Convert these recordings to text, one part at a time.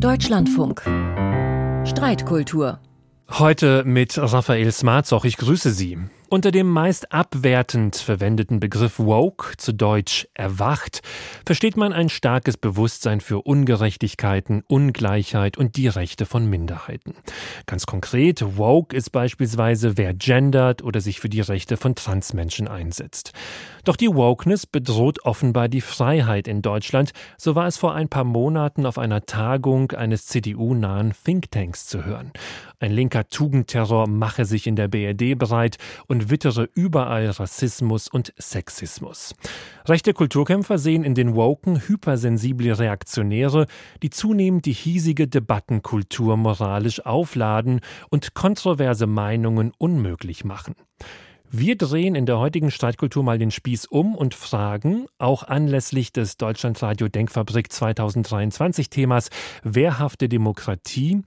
Deutschlandfunk. Streitkultur. Heute mit Raphael Smarzoch. Ich grüße Sie. Unter dem meist abwertend verwendeten Begriff woke, zu Deutsch erwacht, versteht man ein starkes Bewusstsein für Ungerechtigkeiten, Ungleichheit und die Rechte von Minderheiten. Ganz konkret, woke ist beispielsweise, wer gendert oder sich für die Rechte von Transmenschen einsetzt. Doch die Wokeness bedroht offenbar die Freiheit in Deutschland, so war es vor ein paar Monaten auf einer Tagung eines CDU-nahen Thinktanks zu hören. Ein linker Tugendterror mache sich in der BRD bereit und wittere überall Rassismus und Sexismus. Rechte Kulturkämpfer sehen in den Woken hypersensible Reaktionäre, die zunehmend die hiesige Debattenkultur moralisch aufladen und kontroverse Meinungen unmöglich machen. Wir drehen in der heutigen Streitkultur mal den Spieß um und fragen, auch anlässlich des Deutschlandradio Denkfabrik 2023 Themas Wehrhafte Demokratie,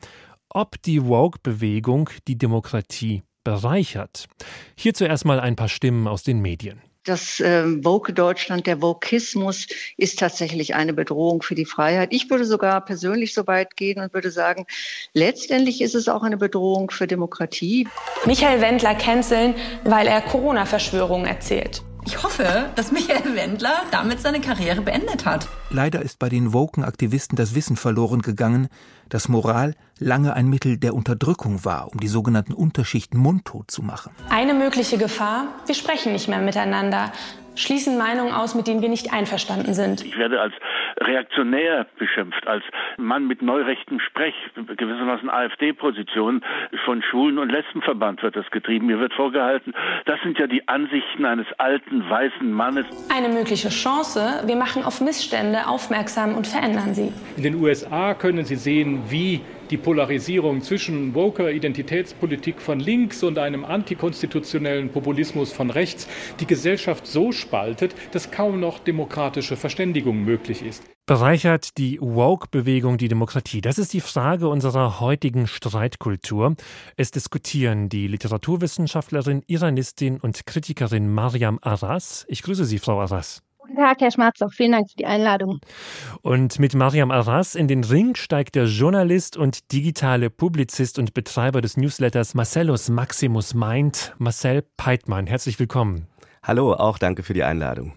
ob die Woke-Bewegung die Demokratie bereichert. Hierzu erstmal ein paar Stimmen aus den Medien. Das äh, Woke Deutschland, der Vokismus ist tatsächlich eine Bedrohung für die Freiheit. Ich würde sogar persönlich so weit gehen und würde sagen, letztendlich ist es auch eine Bedrohung für Demokratie. Michael Wendler canceln, weil er Corona-Verschwörungen erzählt. Ich hoffe, dass Michael Wendler damit seine Karriere beendet hat. Leider ist bei den Woken-Aktivisten das Wissen verloren gegangen, dass Moral lange ein Mittel der Unterdrückung war, um die sogenannten Unterschichten mundtot zu machen. Eine mögliche Gefahr, wir sprechen nicht mehr miteinander, schließen Meinungen aus, mit denen wir nicht einverstanden sind. Ich werde als reaktionär beschimpft, als Mann mit neurechtem Sprech, gewissermaßen AfD-Position. Von Schulen- und Lesbenverband wird das getrieben. Mir wird vorgehalten, das sind ja die Ansichten eines alten, weißen Mannes. Eine mögliche Chance, wir machen auf Missstände aufmerksam und verändern sie. In den USA können Sie sehen, wie die Polarisierung zwischen woker Identitätspolitik von links und einem antikonstitutionellen Populismus von rechts die Gesellschaft so spaltet, dass kaum noch demokratische Verständigung möglich ist. Bereichert die Woke-Bewegung die Demokratie? Das ist die Frage unserer heutigen Streitkultur. Es diskutieren die Literaturwissenschaftlerin, Iranistin und Kritikerin Mariam Arras. Ich grüße Sie, Frau Arras. Guten Tag, Herr Schmarzow. Vielen Dank für die Einladung. Und mit Mariam Arras in den Ring steigt der Journalist und digitale Publizist und Betreiber des Newsletters Marcellus Maximus Mind, Marcel Peitmann. Herzlich willkommen. Hallo, auch danke für die Einladung.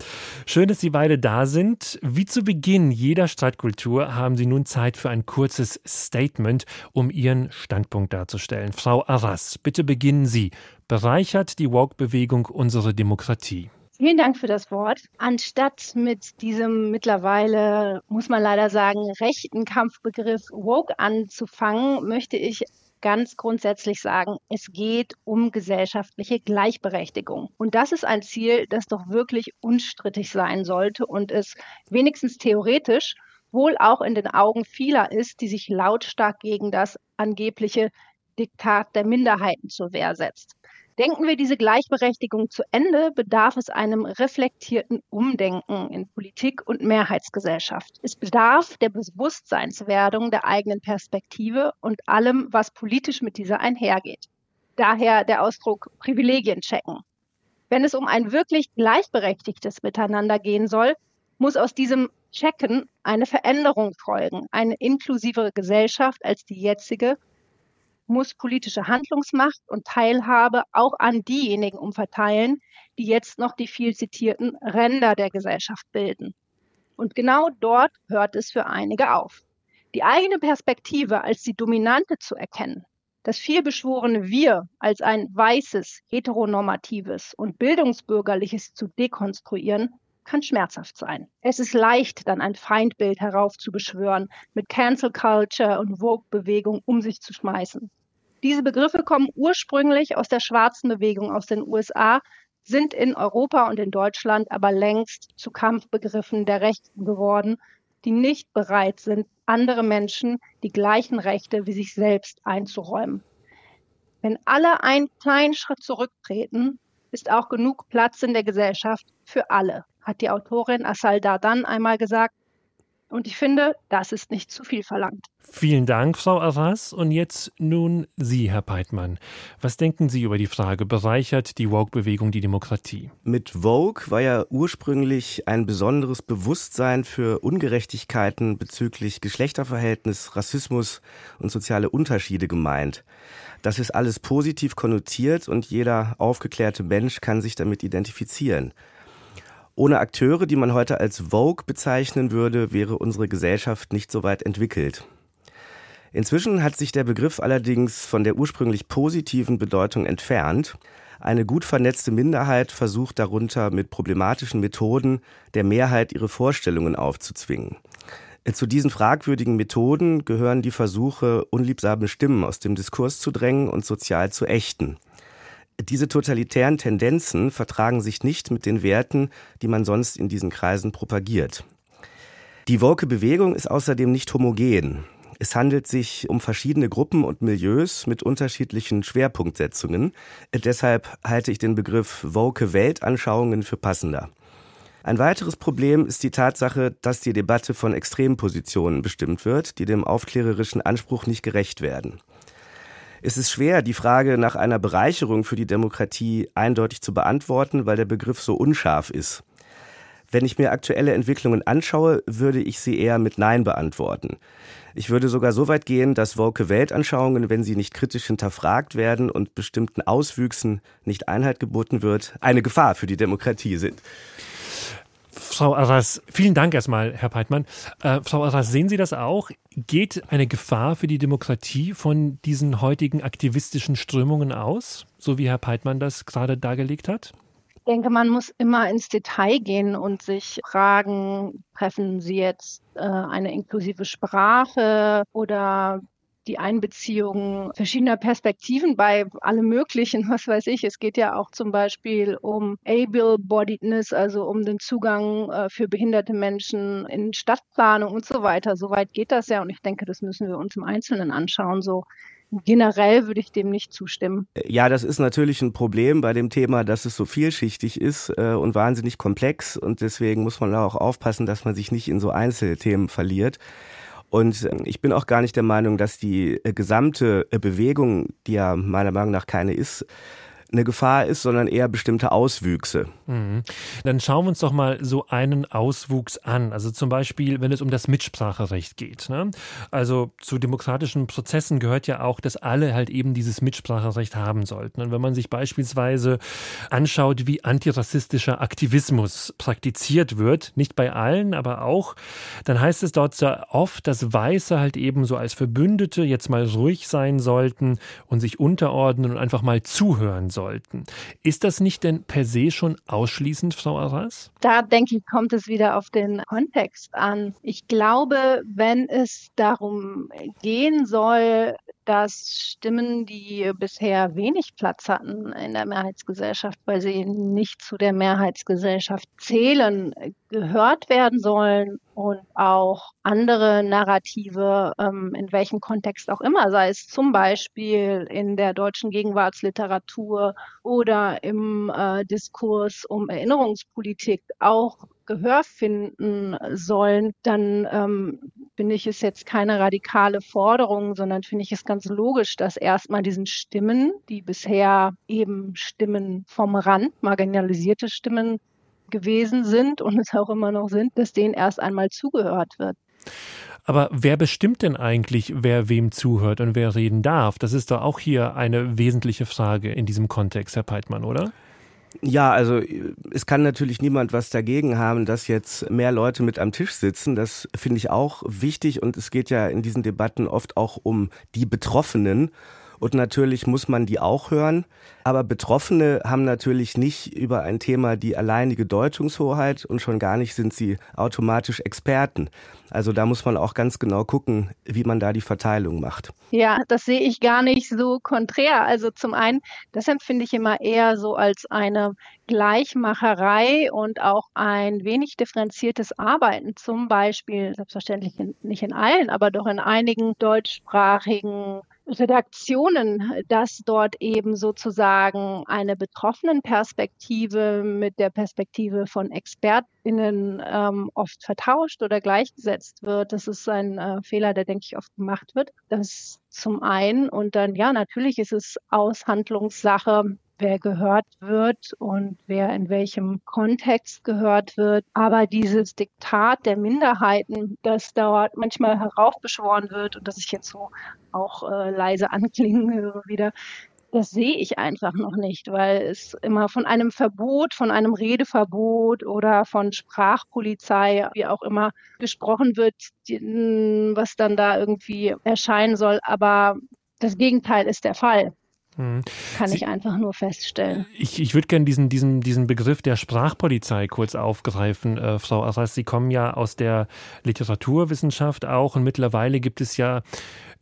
Schön, dass Sie beide da sind. Wie zu Beginn jeder Streitkultur haben Sie nun Zeit für ein kurzes Statement, um Ihren Standpunkt darzustellen. Frau Arras, bitte beginnen Sie. Bereichert die Woke-Bewegung unsere Demokratie? Vielen Dank für das Wort. Anstatt mit diesem mittlerweile, muss man leider sagen, rechten Kampfbegriff woke anzufangen, möchte ich ganz grundsätzlich sagen, es geht um gesellschaftliche Gleichberechtigung. Und das ist ein Ziel, das doch wirklich unstrittig sein sollte und es wenigstens theoretisch wohl auch in den Augen vieler ist, die sich lautstark gegen das angebliche Diktat der Minderheiten zur Wehr setzt. Denken wir diese Gleichberechtigung zu Ende, bedarf es einem reflektierten Umdenken in Politik und Mehrheitsgesellschaft. Es bedarf der Bewusstseinswerdung der eigenen Perspektive und allem, was politisch mit dieser einhergeht. Daher der Ausdruck Privilegien checken. Wenn es um ein wirklich gleichberechtigtes Miteinander gehen soll, muss aus diesem Checken eine Veränderung folgen, eine inklusivere Gesellschaft als die jetzige muss politische Handlungsmacht und Teilhabe auch an diejenigen umverteilen, die jetzt noch die viel zitierten Ränder der Gesellschaft bilden. Und genau dort hört es für einige auf. Die eigene Perspektive als die dominante zu erkennen, das vielbeschworene Wir als ein weißes, heteronormatives und bildungsbürgerliches zu dekonstruieren, kann schmerzhaft sein. Es ist leicht, dann ein Feindbild heraufzubeschwören, mit Cancel Culture und Vogue-Bewegung um sich zu schmeißen. Diese Begriffe kommen ursprünglich aus der schwarzen Bewegung aus den USA, sind in Europa und in Deutschland aber längst zu Kampfbegriffen der Rechten geworden, die nicht bereit sind, andere Menschen die gleichen Rechte wie sich selbst einzuräumen. Wenn alle einen kleinen Schritt zurücktreten, ist auch genug Platz in der Gesellschaft für alle, hat die Autorin Asal Dardan einmal gesagt. Und ich finde, das ist nicht zu viel verlangt. Vielen Dank, Frau Arras. Und jetzt nun Sie, Herr Peitmann. Was denken Sie über die Frage, bereichert die Woke-Bewegung die Demokratie? Mit Vogue war ja ursprünglich ein besonderes Bewusstsein für Ungerechtigkeiten bezüglich Geschlechterverhältnis, Rassismus und soziale Unterschiede gemeint. Das ist alles positiv konnotiert und jeder aufgeklärte Mensch kann sich damit identifizieren. Ohne Akteure, die man heute als Vogue bezeichnen würde, wäre unsere Gesellschaft nicht so weit entwickelt. Inzwischen hat sich der Begriff allerdings von der ursprünglich positiven Bedeutung entfernt. Eine gut vernetzte Minderheit versucht darunter mit problematischen Methoden der Mehrheit ihre Vorstellungen aufzuzwingen. Zu diesen fragwürdigen Methoden gehören die Versuche, unliebsame Stimmen aus dem Diskurs zu drängen und sozial zu ächten. Diese totalitären Tendenzen vertragen sich nicht mit den Werten, die man sonst in diesen Kreisen propagiert. Die woke Bewegung ist außerdem nicht homogen. Es handelt sich um verschiedene Gruppen und Milieus mit unterschiedlichen Schwerpunktsetzungen. Deshalb halte ich den Begriff woke Weltanschauungen für passender. Ein weiteres Problem ist die Tatsache, dass die Debatte von Extrempositionen bestimmt wird, die dem aufklärerischen Anspruch nicht gerecht werden. Es ist schwer, die Frage nach einer Bereicherung für die Demokratie eindeutig zu beantworten, weil der Begriff so unscharf ist. Wenn ich mir aktuelle Entwicklungen anschaue, würde ich sie eher mit Nein beantworten. Ich würde sogar so weit gehen, dass woke Weltanschauungen, wenn sie nicht kritisch hinterfragt werden und bestimmten Auswüchsen nicht Einhalt geboten wird, eine Gefahr für die Demokratie sind. Frau Arras, vielen Dank erstmal, Herr Peitmann. Äh, Frau Arras, sehen Sie das auch? Geht eine Gefahr für die Demokratie von diesen heutigen aktivistischen Strömungen aus, so wie Herr Peitmann das gerade dargelegt hat? Ich denke, man muss immer ins Detail gehen und sich fragen, treffen Sie jetzt äh, eine inklusive Sprache oder die Einbeziehung verschiedener Perspektiven bei allem Möglichen, was weiß ich. Es geht ja auch zum Beispiel um Able-Bodiedness, also um den Zugang äh, für behinderte Menschen in Stadtplanung und so weiter. Soweit geht das ja und ich denke, das müssen wir uns im Einzelnen anschauen. So generell würde ich dem nicht zustimmen. Ja, das ist natürlich ein Problem bei dem Thema, dass es so vielschichtig ist äh, und wahnsinnig komplex und deswegen muss man auch aufpassen, dass man sich nicht in so Einzelthemen verliert. Und ähm, ich bin auch gar nicht der Meinung, dass die äh, gesamte äh, Bewegung, die ja meiner Meinung nach keine ist, eine Gefahr ist, sondern eher bestimmte Auswüchse. Mhm. Dann schauen wir uns doch mal so einen Auswuchs an. Also zum Beispiel, wenn es um das Mitspracherecht geht. Ne? Also zu demokratischen Prozessen gehört ja auch, dass alle halt eben dieses Mitspracherecht haben sollten. Und wenn man sich beispielsweise anschaut, wie antirassistischer Aktivismus praktiziert wird, nicht bei allen, aber auch, dann heißt es dort sehr oft, dass Weiße halt eben so als Verbündete jetzt mal ruhig sein sollten und sich unterordnen und einfach mal zuhören sollten sollten. Ist das nicht denn per se schon ausschließend, Frau Arras? Da denke ich, kommt es wieder auf den Kontext an. Ich glaube, wenn es darum gehen soll, dass Stimmen, die bisher wenig Platz hatten in der Mehrheitsgesellschaft, weil sie nicht zu der Mehrheitsgesellschaft zählen, gehört werden sollen und auch andere Narrative, ähm, in welchem Kontext auch immer, sei es zum Beispiel in der deutschen Gegenwartsliteratur oder im äh, Diskurs um Erinnerungspolitik auch Gehör finden sollen, dann ähm, finde ich es jetzt keine radikale Forderung, sondern finde ich es ganz logisch, dass erstmal diesen Stimmen, die bisher eben Stimmen vom Rand, marginalisierte Stimmen gewesen sind und es auch immer noch sind, dass denen erst einmal zugehört wird. Aber wer bestimmt denn eigentlich, wer wem zuhört und wer reden darf? Das ist doch auch hier eine wesentliche Frage in diesem Kontext, Herr Peitmann, oder? Ja, also es kann natürlich niemand was dagegen haben, dass jetzt mehr Leute mit am Tisch sitzen. Das finde ich auch wichtig und es geht ja in diesen Debatten oft auch um die Betroffenen. Und natürlich muss man die auch hören. Aber Betroffene haben natürlich nicht über ein Thema die alleinige Deutungshoheit und schon gar nicht sind sie automatisch Experten. Also da muss man auch ganz genau gucken, wie man da die Verteilung macht. Ja, das sehe ich gar nicht so konträr. Also zum einen, das empfinde ich immer eher so als eine Gleichmacherei und auch ein wenig differenziertes Arbeiten. Zum Beispiel, selbstverständlich nicht in allen, aber doch in einigen deutschsprachigen Redaktionen, dass dort eben sozusagen eine betroffenen Perspektive mit der Perspektive von ExpertInnen ähm, oft vertauscht oder gleichgesetzt wird. Das ist ein äh, Fehler, der, denke ich, oft gemacht wird. Das zum einen. Und dann, ja, natürlich ist es Aushandlungssache wer gehört wird und wer in welchem Kontext gehört wird. Aber dieses Diktat der Minderheiten, das dort manchmal heraufbeschworen wird und das ich jetzt so auch äh, leise anklingen höre wieder, das sehe ich einfach noch nicht, weil es immer von einem Verbot, von einem Redeverbot oder von Sprachpolizei, wie auch immer, gesprochen wird, was dann da irgendwie erscheinen soll. Aber das Gegenteil ist der Fall. Mhm. Kann Sie, ich einfach nur feststellen. Ich, ich würde gerne diesen, diesen, diesen Begriff der Sprachpolizei kurz aufgreifen, äh, Frau Arras. Sie kommen ja aus der Literaturwissenschaft auch und mittlerweile gibt es ja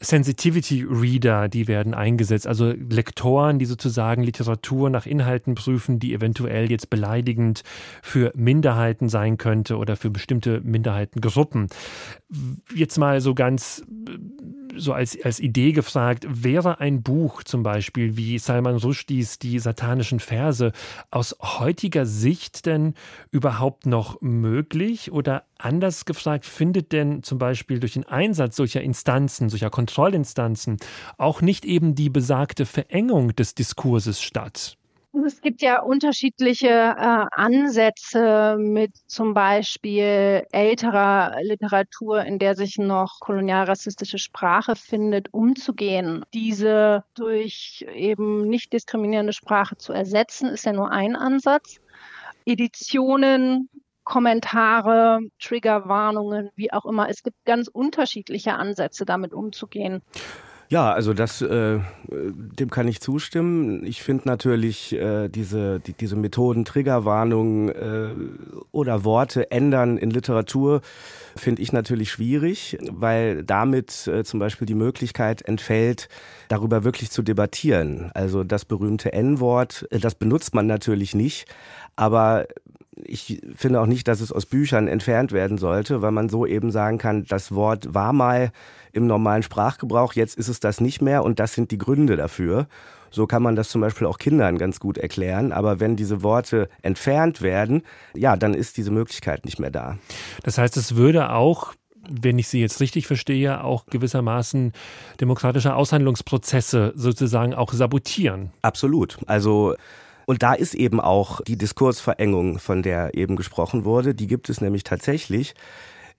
Sensitivity Reader, die werden eingesetzt, also Lektoren, die sozusagen Literatur nach Inhalten prüfen, die eventuell jetzt beleidigend für Minderheiten sein könnte oder für bestimmte Minderheitengruppen. Jetzt mal so ganz so als, als Idee gefragt, wäre ein Buch zum Beispiel wie Salman Rushdies Die satanischen Verse aus heutiger Sicht denn überhaupt noch möglich? Oder anders gefragt, findet denn zum Beispiel durch den Einsatz solcher Instanzen, solcher Kontrollinstanzen auch nicht eben die besagte Verengung des Diskurses statt? Es gibt ja unterschiedliche äh, Ansätze mit zum Beispiel älterer Literatur, in der sich noch kolonialrassistische Sprache findet, umzugehen. Diese durch eben nicht diskriminierende Sprache zu ersetzen, ist ja nur ein Ansatz. Editionen, Kommentare, Triggerwarnungen, wie auch immer. Es gibt ganz unterschiedliche Ansätze, damit umzugehen. Ja, also das, äh, dem kann ich zustimmen. Ich finde natürlich äh, diese, die, diese Methoden, Triggerwarnungen äh, oder Worte ändern in Literatur, finde ich natürlich schwierig, weil damit äh, zum Beispiel die Möglichkeit entfällt, darüber wirklich zu debattieren. Also das berühmte N-Wort, äh, das benutzt man natürlich nicht, aber ich finde auch nicht, dass es aus Büchern entfernt werden sollte, weil man so eben sagen kann, das Wort war mal im normalen Sprachgebrauch, jetzt ist es das nicht mehr und das sind die Gründe dafür. So kann man das zum Beispiel auch Kindern ganz gut erklären. Aber wenn diese Worte entfernt werden, ja, dann ist diese Möglichkeit nicht mehr da. Das heißt, es würde auch wenn ich Sie jetzt richtig verstehe, auch gewissermaßen demokratische Aushandlungsprozesse sozusagen auch sabotieren. Absolut. Also und da ist eben auch die Diskursverengung, von der eben gesprochen wurde, die gibt es nämlich tatsächlich.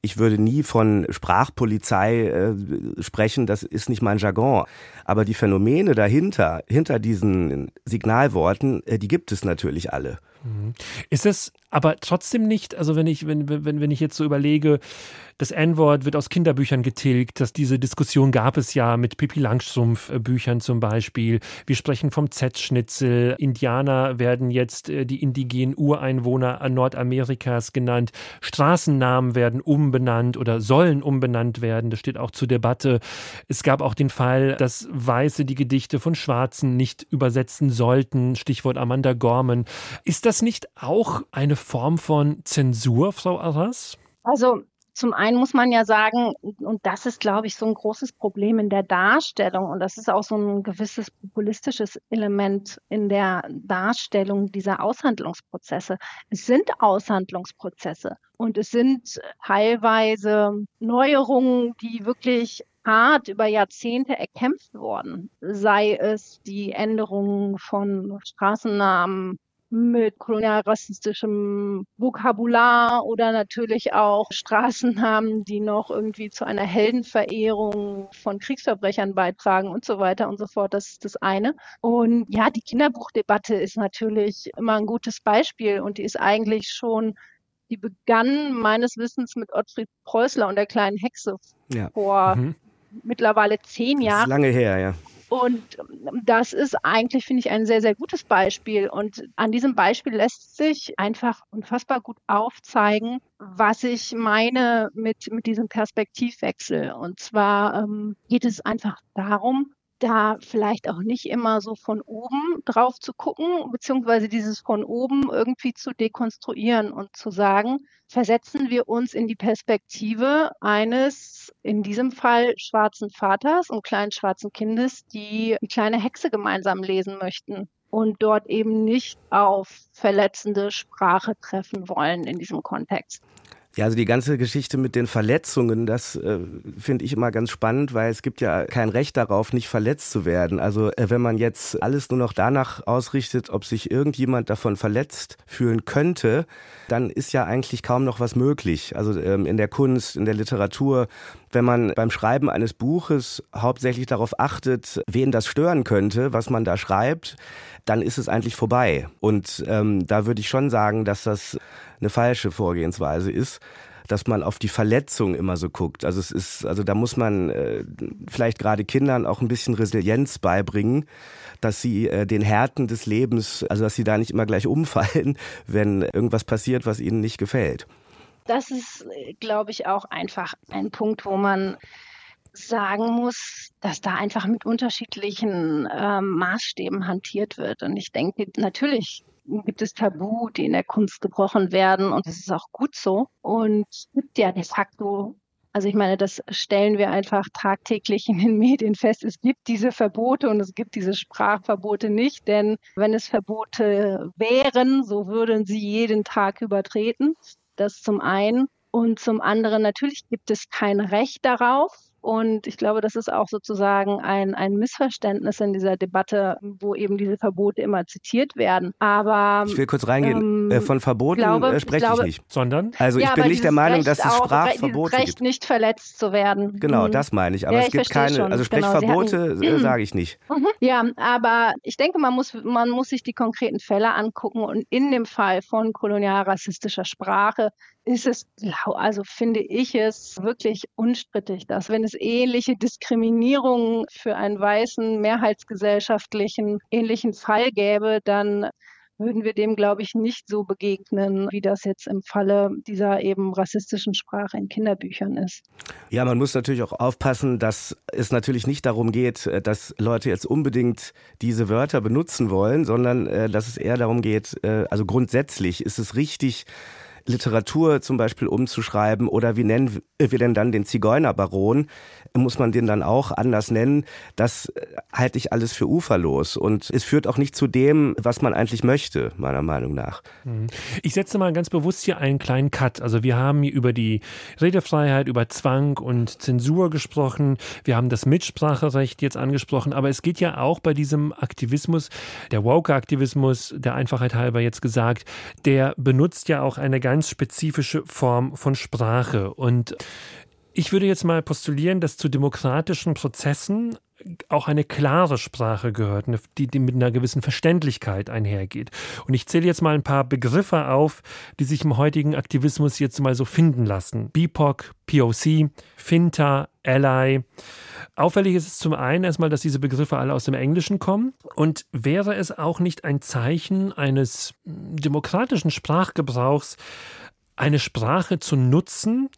Ich würde nie von Sprachpolizei äh, sprechen, das ist nicht mein Jargon. Aber die Phänomene dahinter, hinter diesen Signalworten, äh, die gibt es natürlich alle. Mhm. Ist es aber trotzdem nicht, also wenn ich, wenn, wenn, wenn ich jetzt so überlege, das N-Wort wird aus Kinderbüchern getilgt. Dass diese Diskussion gab es ja mit Pippi Langstrumpf äh, Büchern zum Beispiel. Wir sprechen vom Z-Schnitzel. Indianer werden jetzt äh, die indigenen Ureinwohner Nordamerikas genannt. Straßennamen werden umbenannt oder sollen umbenannt werden. Das steht auch zur Debatte. Es gab auch den Fall, dass Weiße die Gedichte von Schwarzen nicht übersetzen sollten. Stichwort Amanda Gorman. Ist das nicht auch eine Form von Zensur, Frau Arras? Also zum einen muss man ja sagen, und das ist, glaube ich, so ein großes Problem in der Darstellung, und das ist auch so ein gewisses populistisches Element in der Darstellung dieser Aushandlungsprozesse. Es sind Aushandlungsprozesse und es sind teilweise Neuerungen, die wirklich hart über Jahrzehnte erkämpft wurden, sei es die Änderung von Straßennamen, mit kolonialrassistischem Vokabular oder natürlich auch Straßennamen, die noch irgendwie zu einer Heldenverehrung von Kriegsverbrechern beitragen und so weiter und so fort. Das ist das eine. Und ja, die Kinderbuchdebatte ist natürlich immer ein gutes Beispiel und die ist eigentlich schon die begann meines Wissens mit Ottfried Preußler und der kleinen Hexe ja. vor mhm. mittlerweile zehn Jahren. Lange her, ja. Und das ist eigentlich, finde ich, ein sehr, sehr gutes Beispiel. Und an diesem Beispiel lässt sich einfach unfassbar gut aufzeigen, was ich meine mit, mit diesem Perspektivwechsel. Und zwar ähm, geht es einfach darum, da vielleicht auch nicht immer so von oben drauf zu gucken, beziehungsweise dieses von oben irgendwie zu dekonstruieren und zu sagen, versetzen wir uns in die Perspektive eines, in diesem Fall schwarzen Vaters und kleinen schwarzen Kindes, die die kleine Hexe gemeinsam lesen möchten und dort eben nicht auf verletzende Sprache treffen wollen in diesem Kontext. Ja, also die ganze Geschichte mit den Verletzungen, das äh, finde ich immer ganz spannend, weil es gibt ja kein Recht darauf, nicht verletzt zu werden. Also äh, wenn man jetzt alles nur noch danach ausrichtet, ob sich irgendjemand davon verletzt fühlen könnte, dann ist ja eigentlich kaum noch was möglich. Also ähm, in der Kunst, in der Literatur, wenn man beim Schreiben eines Buches hauptsächlich darauf achtet, wen das stören könnte, was man da schreibt, dann ist es eigentlich vorbei. Und ähm, da würde ich schon sagen, dass das eine falsche Vorgehensweise ist dass man auf die Verletzung immer so guckt. Also es ist, also da muss man äh, vielleicht gerade Kindern auch ein bisschen Resilienz beibringen, dass sie äh, den Härten des Lebens, also dass sie da nicht immer gleich umfallen, wenn irgendwas passiert, was ihnen nicht gefällt. Das ist, glaube ich, auch einfach ein Punkt, wo man sagen muss, dass da einfach mit unterschiedlichen äh, Maßstäben hantiert wird. Und ich denke, natürlich gibt es Tabu, die in der Kunst gebrochen werden und das ist auch gut so. Und es gibt ja de facto, also ich meine, das stellen wir einfach tagtäglich in den Medien fest. Es gibt diese Verbote und es gibt diese Sprachverbote nicht, denn wenn es Verbote wären, so würden sie jeden Tag übertreten. Das zum einen. Und zum anderen, natürlich gibt es kein Recht darauf, und ich glaube, das ist auch sozusagen ein, ein Missverständnis in dieser Debatte, wo eben diese Verbote immer zitiert werden. Aber ich will kurz reingehen. Ähm, äh, Von Verboten glaube, äh, spreche ich, glaube, ich, nicht. Sondern? Also ich bin nicht der Meinung, Recht dass es Sprachverbote Recht gibt. nicht verletzt zu werden. Genau, mhm. das meine ich. Aber ja, es gibt keine, schon. also Sprechverbote genau, äh, sage ich nicht. Mhm. Ja, aber ich denke, man muss, man muss sich die konkreten Fälle angucken und in dem Fall von kolonialrassistischer Sprache ist es, also finde ich es wirklich unstrittig, dass wenn es ähnliche Diskriminierungen für einen weißen, mehrheitsgesellschaftlichen ähnlichen Fall gäbe, dann würden wir dem, glaube ich, nicht so begegnen, wie das jetzt im Falle dieser eben rassistischen Sprache in Kinderbüchern ist. Ja, man muss natürlich auch aufpassen, dass es natürlich nicht darum geht, dass Leute jetzt unbedingt diese Wörter benutzen wollen, sondern äh, dass es eher darum geht, äh, also grundsätzlich ist es richtig, Literatur zum Beispiel umzuschreiben oder wie nennen wir denn dann den Zigeunerbaron? Muss man den dann auch anders nennen? Das äh, halte ich alles für uferlos und es führt auch nicht zu dem, was man eigentlich möchte, meiner Meinung nach. Mhm. Ich setze mal ganz bewusst hier einen kleinen Cut. Also wir haben über die Redefreiheit, über Zwang und Zensur gesprochen. Wir haben das Mitspracherecht jetzt angesprochen, aber es geht ja auch bei diesem Aktivismus, der Woke-Aktivismus, der Einfachheit halber jetzt gesagt, der benutzt ja auch eine ganz spezifische Form von Sprache. Und ich würde jetzt mal postulieren, dass zu demokratischen Prozessen auch eine klare Sprache gehört, die, die, mit einer gewissen Verständlichkeit einhergeht. Und ich zähle jetzt mal ein paar Begriffe auf, die sich im heutigen Aktivismus jetzt mal so finden lassen. BIPOC, POC, Finta, Ally. Auffällig ist es zum einen erstmal, dass diese Begriffe alle aus dem Englischen kommen. Und wäre es auch nicht ein Zeichen eines demokratischen Sprachgebrauchs, eine Sprache zu nutzen,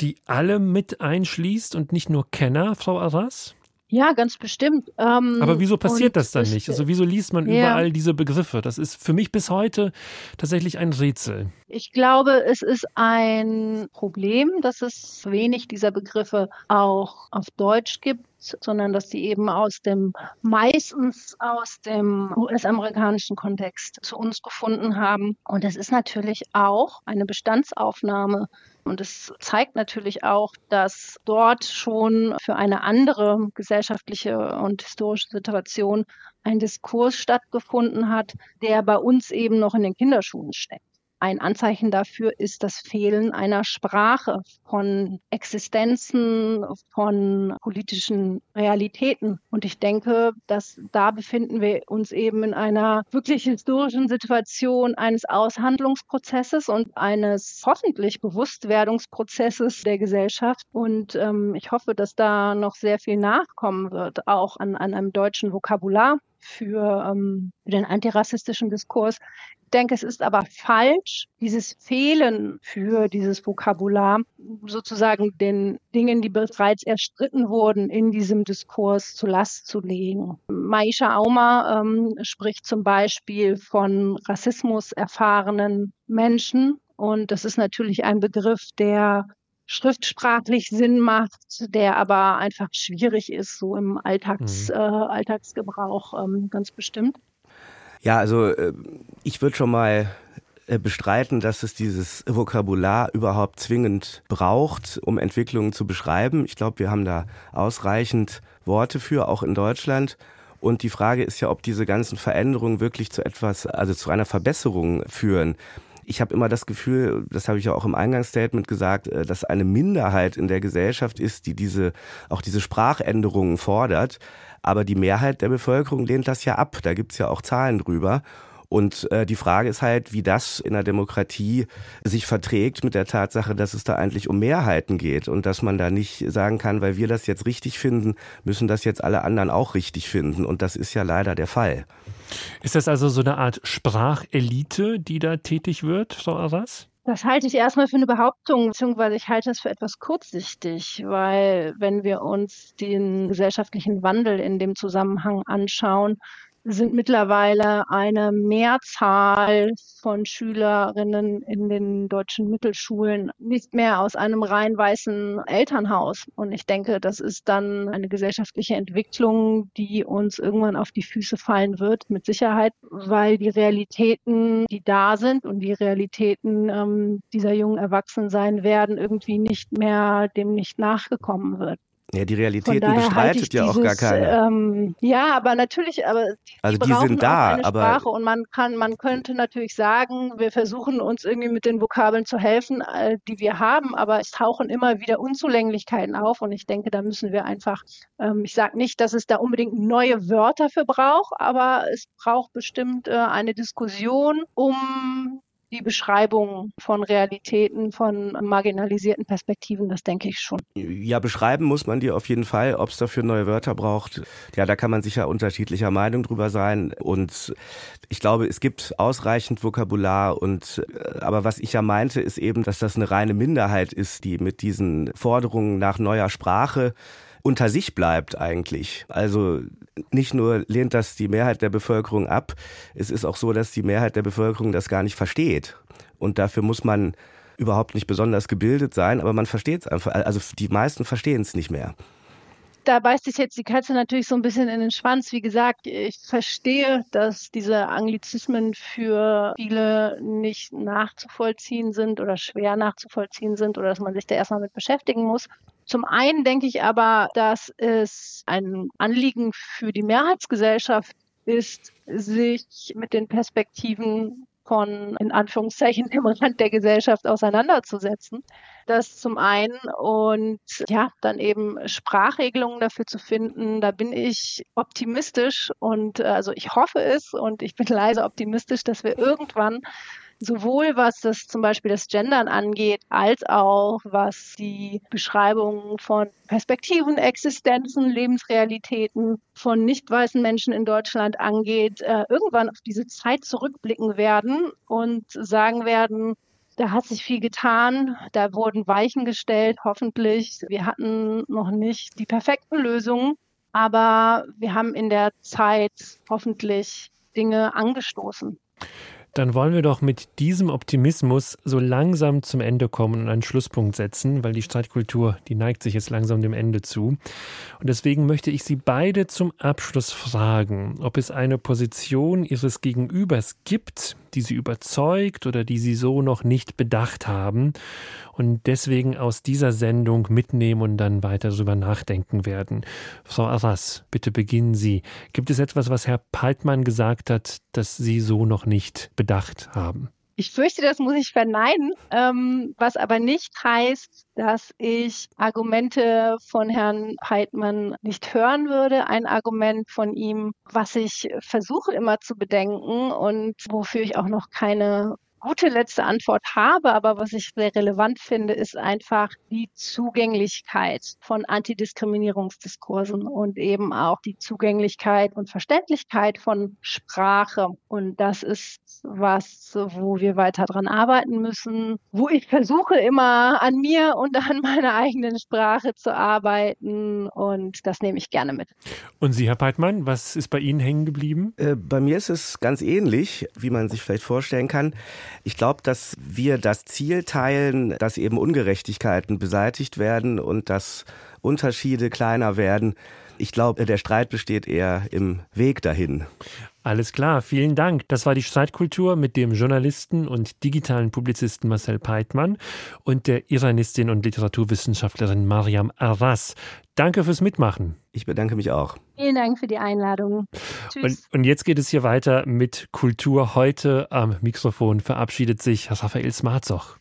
die alle mit einschließt und nicht nur Kenner, Frau Arras? Ja, ganz bestimmt. Ähm, Aber wieso passiert das dann nicht? Also wieso liest man ja. überall diese Begriffe? Das ist für mich bis heute tatsächlich ein Rätsel. Ich glaube, es ist ein Problem, dass es wenig dieser Begriffe auch auf Deutsch gibt sondern dass die eben aus dem, meistens aus dem US-amerikanischen Kontext zu uns gefunden haben. Und es ist natürlich auch eine Bestandsaufnahme und es zeigt natürlich auch, dass dort schon für eine andere gesellschaftliche und historische Situation ein Diskurs stattgefunden hat, der bei uns eben noch in den Kinderschuhen steckt. Ein Anzeichen dafür ist das Fehlen einer Sprache von Existenzen, von politischen Realitäten. Und ich denke, dass da befinden wir uns eben in einer wirklich historischen Situation eines Aushandlungsprozesses und eines hoffentlich Bewusstwerdungsprozesses der Gesellschaft. Und ähm, ich hoffe, dass da noch sehr viel nachkommen wird, auch an, an einem deutschen Vokabular für, ähm, für den antirassistischen Diskurs. Ich denke, es ist aber falsch, dieses Fehlen für dieses Vokabular sozusagen den Dingen, die bereits erstritten wurden, in diesem Diskurs zu Last zu legen. Maisha Auma ähm, spricht zum Beispiel von Rassismus erfahrenen Menschen. Und das ist natürlich ein Begriff, der schriftsprachlich Sinn macht, der aber einfach schwierig ist, so im Alltags, mhm. äh, Alltagsgebrauch ähm, ganz bestimmt. Ja, also äh, ich würde schon mal äh, bestreiten, dass es dieses Vokabular überhaupt zwingend braucht, um Entwicklungen zu beschreiben. Ich glaube, wir haben da ausreichend Worte für, auch in Deutschland. Und die Frage ist ja, ob diese ganzen Veränderungen wirklich zu etwas, also zu einer Verbesserung führen ich habe immer das Gefühl, das habe ich ja auch im Eingangsstatement gesagt, äh, dass eine Minderheit in der Gesellschaft ist, die diese, auch diese Sprachänderungen fordert. Aber die Mehrheit der Bevölkerung lehnt das ja ab. Da gibt's ja auch Zahlen drüber. Und äh, die Frage ist halt, wie das in der Demokratie sich verträgt mit der Tatsache, dass es da eigentlich um Mehrheiten geht und dass man da nicht sagen kann, weil wir das jetzt richtig finden, müssen das jetzt alle anderen auch richtig finden. Und das ist ja leider der Fall. Ist das also so eine Art Sprachelite, die da tätig wird, Frau Arras? Das halte ich erstmal für eine Behauptung, beziehungsweise ich halte das für etwas kurzsichtig, weil wenn wir uns den gesellschaftlichen Wandel in dem Zusammenhang anschauen, sind mittlerweile eine Mehrzahl von Schülerinnen in den deutschen Mittelschulen nicht mehr aus einem rein weißen Elternhaus. Und ich denke, das ist dann eine gesellschaftliche Entwicklung, die uns irgendwann auf die Füße fallen wird, mit Sicherheit, weil die Realitäten, die da sind und die Realitäten ähm, dieser jungen Erwachsenen sein werden, irgendwie nicht mehr dem nicht nachgekommen wird. Ja, die Realitäten bestreitet ja dieses, auch gar keiner. Ähm, ja, aber natürlich, aber die, also die, die sind da, eine aber Sprache und man kann, man könnte natürlich sagen, wir versuchen uns irgendwie mit den Vokabeln zu helfen, äh, die wir haben, aber es tauchen immer wieder Unzulänglichkeiten auf und ich denke, da müssen wir einfach, ähm, ich sage nicht, dass es da unbedingt neue Wörter für braucht, aber es braucht bestimmt äh, eine Diskussion um die Beschreibung von Realitäten, von marginalisierten Perspektiven, das denke ich schon. Ja, beschreiben muss man die auf jeden Fall. Ob es dafür neue Wörter braucht, ja, da kann man sicher unterschiedlicher Meinung drüber sein. Und ich glaube, es gibt ausreichend Vokabular. Und äh, aber was ich ja meinte, ist eben, dass das eine reine Minderheit ist, die mit diesen Forderungen nach neuer Sprache unter sich bleibt eigentlich. Also nicht nur lehnt das die Mehrheit der Bevölkerung ab, es ist auch so, dass die Mehrheit der Bevölkerung das gar nicht versteht. Und dafür muss man überhaupt nicht besonders gebildet sein, aber man versteht es einfach. Also die meisten verstehen es nicht mehr da beißt sich jetzt die Katze natürlich so ein bisschen in den Schwanz. Wie gesagt, ich verstehe, dass diese Anglizismen für viele nicht nachzuvollziehen sind oder schwer nachzuvollziehen sind oder dass man sich da erstmal mit beschäftigen muss. Zum einen denke ich aber, dass es ein Anliegen für die Mehrheitsgesellschaft ist, sich mit den Perspektiven von, in Anführungszeichen, dem Rand der Gesellschaft auseinanderzusetzen. Das zum einen und ja, dann eben Sprachregelungen dafür zu finden. Da bin ich optimistisch und äh, also ich hoffe es und ich bin leise optimistisch, dass wir irgendwann sowohl was das zum Beispiel das Gendern angeht, als auch was die Beschreibung von Perspektiven, Existenzen, Lebensrealitäten von nicht weißen Menschen in Deutschland angeht, äh, irgendwann auf diese Zeit zurückblicken werden und sagen werden, da hat sich viel getan, da wurden Weichen gestellt, hoffentlich. Wir hatten noch nicht die perfekten Lösungen, aber wir haben in der Zeit hoffentlich Dinge angestoßen. Dann wollen wir doch mit diesem Optimismus so langsam zum Ende kommen und einen Schlusspunkt setzen, weil die Streitkultur, die neigt sich jetzt langsam dem Ende zu. Und deswegen möchte ich Sie beide zum Abschluss fragen, ob es eine Position Ihres Gegenübers gibt, die Sie überzeugt oder die Sie so noch nicht bedacht haben und deswegen aus dieser Sendung mitnehmen und dann weiter darüber nachdenken werden. Frau Arras, bitte beginnen Sie. Gibt es etwas, was Herr Paltmann gesagt hat, das Sie so noch nicht bedacht haben? Ich fürchte, das muss ich verneinen, ähm, was aber nicht heißt, dass ich Argumente von Herrn Peitmann nicht hören würde. Ein Argument von ihm, was ich versuche immer zu bedenken und wofür ich auch noch keine gute letzte Antwort habe, aber was ich sehr relevant finde, ist einfach die Zugänglichkeit von Antidiskriminierungsdiskursen und eben auch die Zugänglichkeit und Verständlichkeit von Sprache. Und das ist was, wo wir weiter dran arbeiten müssen, wo ich versuche immer an mir und an meiner eigenen Sprache zu arbeiten und das nehme ich gerne mit. Und Sie, Herr Peitmann, was ist bei Ihnen hängen geblieben? Äh, bei mir ist es ganz ähnlich, wie man sich vielleicht vorstellen kann. Ich glaube, dass wir das Ziel teilen, dass eben Ungerechtigkeiten beseitigt werden und dass Unterschiede kleiner werden. Ich glaube, der Streit besteht eher im Weg dahin. Alles klar, vielen Dank. Das war die Streitkultur mit dem Journalisten und digitalen Publizisten Marcel Peitmann und der Iranistin und Literaturwissenschaftlerin Mariam Arras. Danke fürs Mitmachen. Ich bedanke mich auch. Vielen Dank für die Einladung. Tschüss. Und, und jetzt geht es hier weiter mit Kultur. Heute am Mikrofon verabschiedet sich Raphael Smarzoch.